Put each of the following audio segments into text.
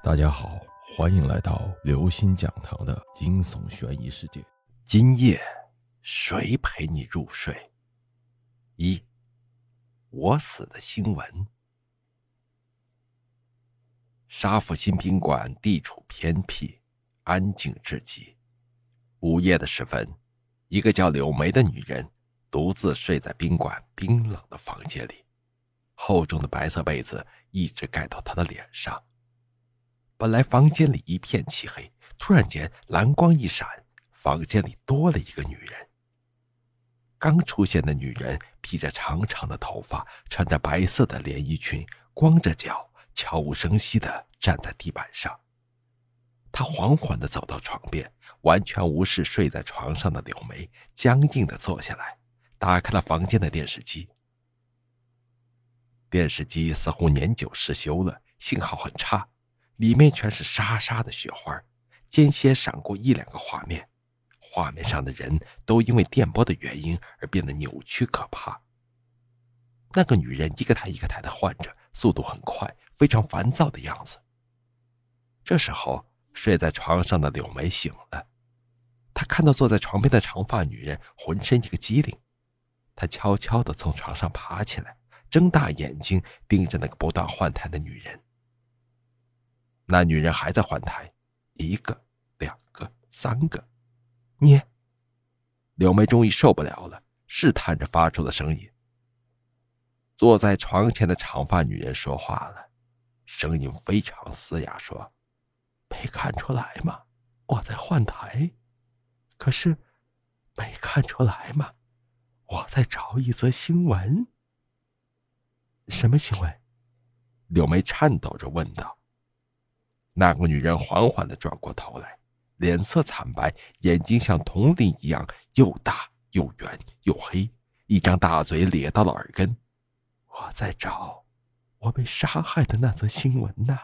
大家好，欢迎来到刘星讲堂的惊悚悬疑世界。今夜谁陪你入睡？一，我死的新闻。沙府新宾馆地处偏僻，安静至极。午夜的时分，一个叫柳梅的女人独自睡在宾馆冰冷的房间里，厚重的白色被子一直盖到她的脸上。本来房间里一片漆黑，突然间蓝光一闪，房间里多了一个女人。刚出现的女人披着长长的头发，穿着白色的连衣裙，光着脚，悄无声息地站在地板上。她缓缓地走到床边，完全无视睡在床上的柳梅，僵硬地坐下来，打开了房间的电视机。电视机似乎年久失修了，信号很差。里面全是沙沙的雪花，间歇闪过一两个画面，画面上的人都因为电波的原因而变得扭曲可怕。那个女人一个台一个台的换着，速度很快，非常烦躁的样子。这时候，睡在床上的柳梅醒了，她看到坐在床边的长发女人，浑身一个机灵，她悄悄地从床上爬起来，睁大眼睛盯着那个不断换台的女人。那女人还在换台，一个、两个、三个，你。柳梅终于受不了了，试探着发出了声音。坐在床前的长发女人说话了，声音非常嘶哑，说：“没看出来吗？我在换台。可是，没看出来吗？我在找一则新闻。什么新闻？”柳梅颤抖着问道。那个女人缓缓的转过头来，脸色惨白，眼睛像铜铃一样又大又圆又黑，一张大嘴咧到了耳根。我在找我被杀害的那则新闻呢。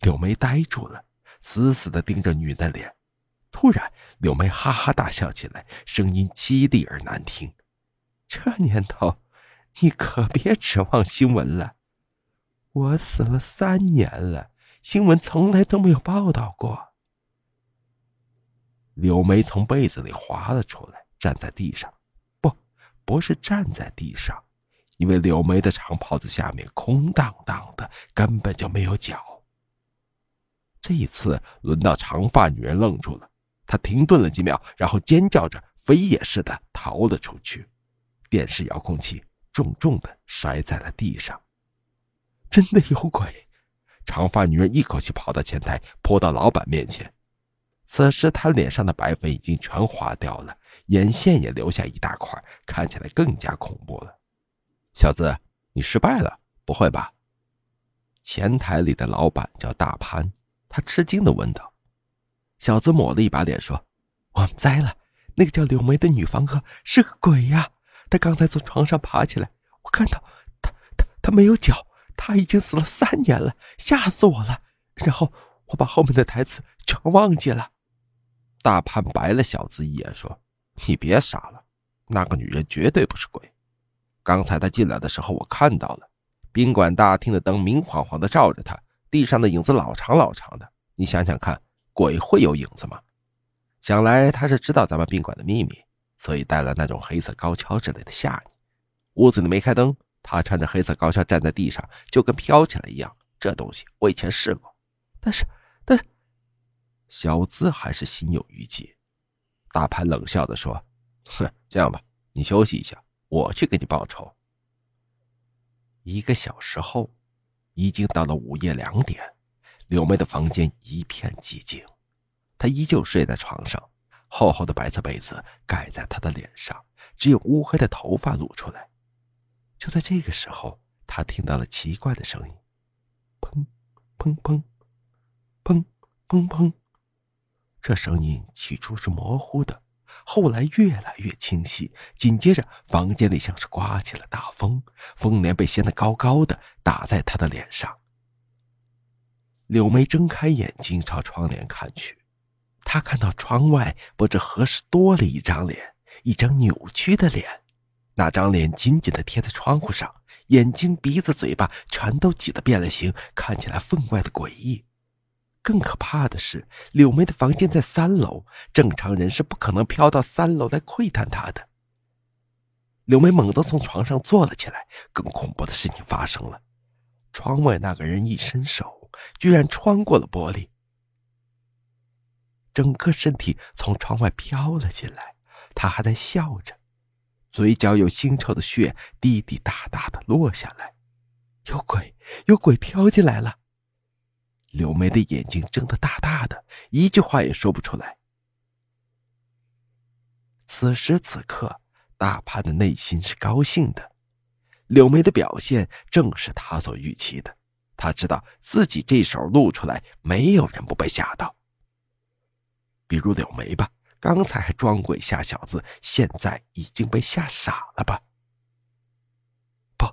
柳梅呆住了，死死的盯着女的脸。突然，柳梅哈哈大笑起来，声音凄厉而难听：“这年头，你可别指望新闻了。我死了三年了。”新闻从来都没有报道过。柳梅从被子里滑了出来，站在地上，不，不是站在地上，因为柳梅的长袍子下面空荡荡的，根本就没有脚。这一次轮到长发女人愣住了，她停顿了几秒，然后尖叫着飞也似的逃了出去，电视遥控器重重的摔在了地上。真的有鬼！长发女人一口气跑到前台，扑到老板面前。此时，她脸上的白粉已经全花掉了，眼线也留下一大块，看起来更加恐怖了。小子，你失败了，不会吧？前台里的老板叫大潘，他吃惊地问道。小子抹了一把脸说：“我们栽了，那个叫柳梅的女房客是个鬼呀！她刚才从床上爬起来，我看到她，她，她没有脚。”他已经死了三年了，吓死我了。然后我把后面的台词全忘记了。大潘白了小子一眼，说：“你别傻了，那个女人绝对不是鬼。刚才她进来的时候，我看到了，宾馆大厅的灯明晃晃的照着她，地上的影子老长老长的。你想想看，鬼会有影子吗？想来他是知道咱们宾馆的秘密，所以带了那种黑色高跷之类的吓你。屋子里没开灯。”他穿着黑色高跷站在地上，就跟飘起来一样。这东西我以前试过，但是，但小资还是心有余悸。大潘冷笑的说：“哼，这样吧，你休息一下，我去给你报仇。”一个小时后，已经到了午夜两点，柳妹的房间一片寂静，她依旧睡在床上，厚厚的白色被子盖在她的脸上，只有乌黑的头发露出来。就在这个时候，他听到了奇怪的声音，砰，砰砰，砰砰砰。这声音起初是模糊的，后来越来越清晰。紧接着，房间里像是刮起了大风，风帘被掀得高高的，打在他的脸上。柳梅睁开眼睛朝窗帘看去，她看到窗外不知何时多了一张脸，一张扭曲的脸。那张脸紧紧的贴在窗户上，眼睛、鼻子、嘴巴全都挤得变了形，看起来分外的诡异。更可怕的是，柳梅的房间在三楼，正常人是不可能飘到三楼来窥探她的。柳梅猛地从床上坐了起来，更恐怖的事情发生了：窗外那个人一伸手，居然穿过了玻璃，整个身体从窗外飘了进来。他还在笑着，嘴角有腥臭的血滴滴答答的落下来。有鬼，有鬼飘进来了！柳梅的眼睛睁得大大的，一句话也说不出来。此时此刻，大潘的内心是高兴的。柳梅的表现正是他所预期的，他知道自己这手露出来，没有人不被吓到。比如柳梅吧。刚才还装鬼吓小子，现在已经被吓傻了吧？不，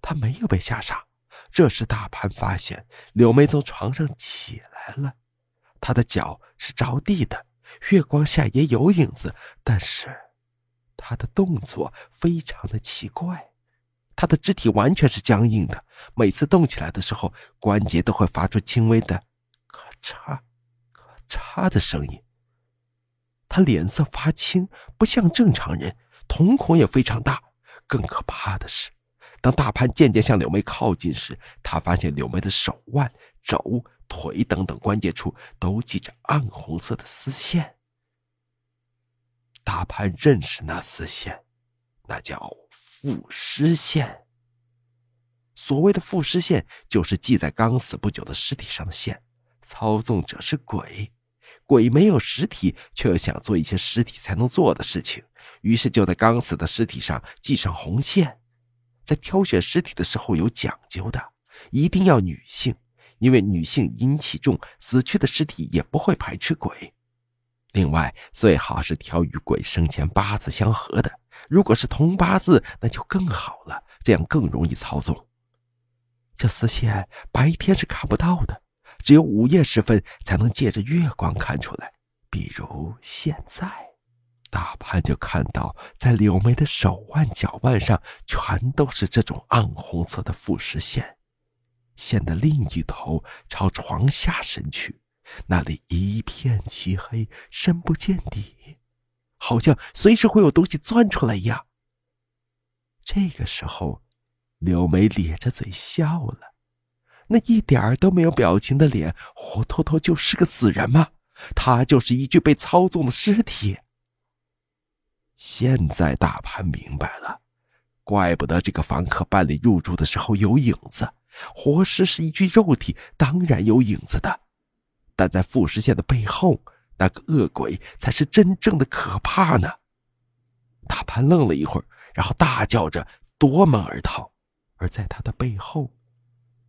他没有被吓傻。这时，大潘发现柳梅从床上起来了，她的脚是着地的，月光下也有影子，但是她的动作非常的奇怪，她的肢体完全是僵硬的，每次动起来的时候，关节都会发出轻微的“咔嚓、咔嚓”的声音。他脸色发青，不像正常人，瞳孔也非常大。更可怕的是，当大潘渐渐向柳梅靠近时，他发现柳梅的手腕、肘、腿等等关节处都系着暗红色的丝线。大潘认识那丝线，那叫赋尸线。所谓的赋尸线，就是系在刚死不久的尸体上的线，操纵者是鬼。鬼没有实体，却又想做一些实体才能做的事情，于是就在刚死的尸体上系上红线。在挑选尸体的时候有讲究的，一定要女性，因为女性阴气重，死去的尸体也不会排斥鬼。另外，最好是挑与鬼生前八字相合的，如果是同八字，那就更好了，这样更容易操纵。这丝线白天是看不到的。只有午夜时分才能借着月光看出来，比如现在，大潘就看到在柳梅的手腕、脚腕上全都是这种暗红色的腐蚀线，线的另一头朝床下伸去，那里一片漆黑，深不见底，好像随时会有东西钻出来一样。这个时候，柳梅咧着嘴笑了。那一点儿都没有表情的脸，活脱脱就是个死人吗？他就是一具被操纵的尸体。现在大潘明白了，怪不得这个房客办理入住的时候有影子。活尸是一具肉体，当然有影子的。但在副食线的背后，那个恶鬼才是真正的可怕呢。大潘愣了一会儿，然后大叫着夺门而逃。而在他的背后。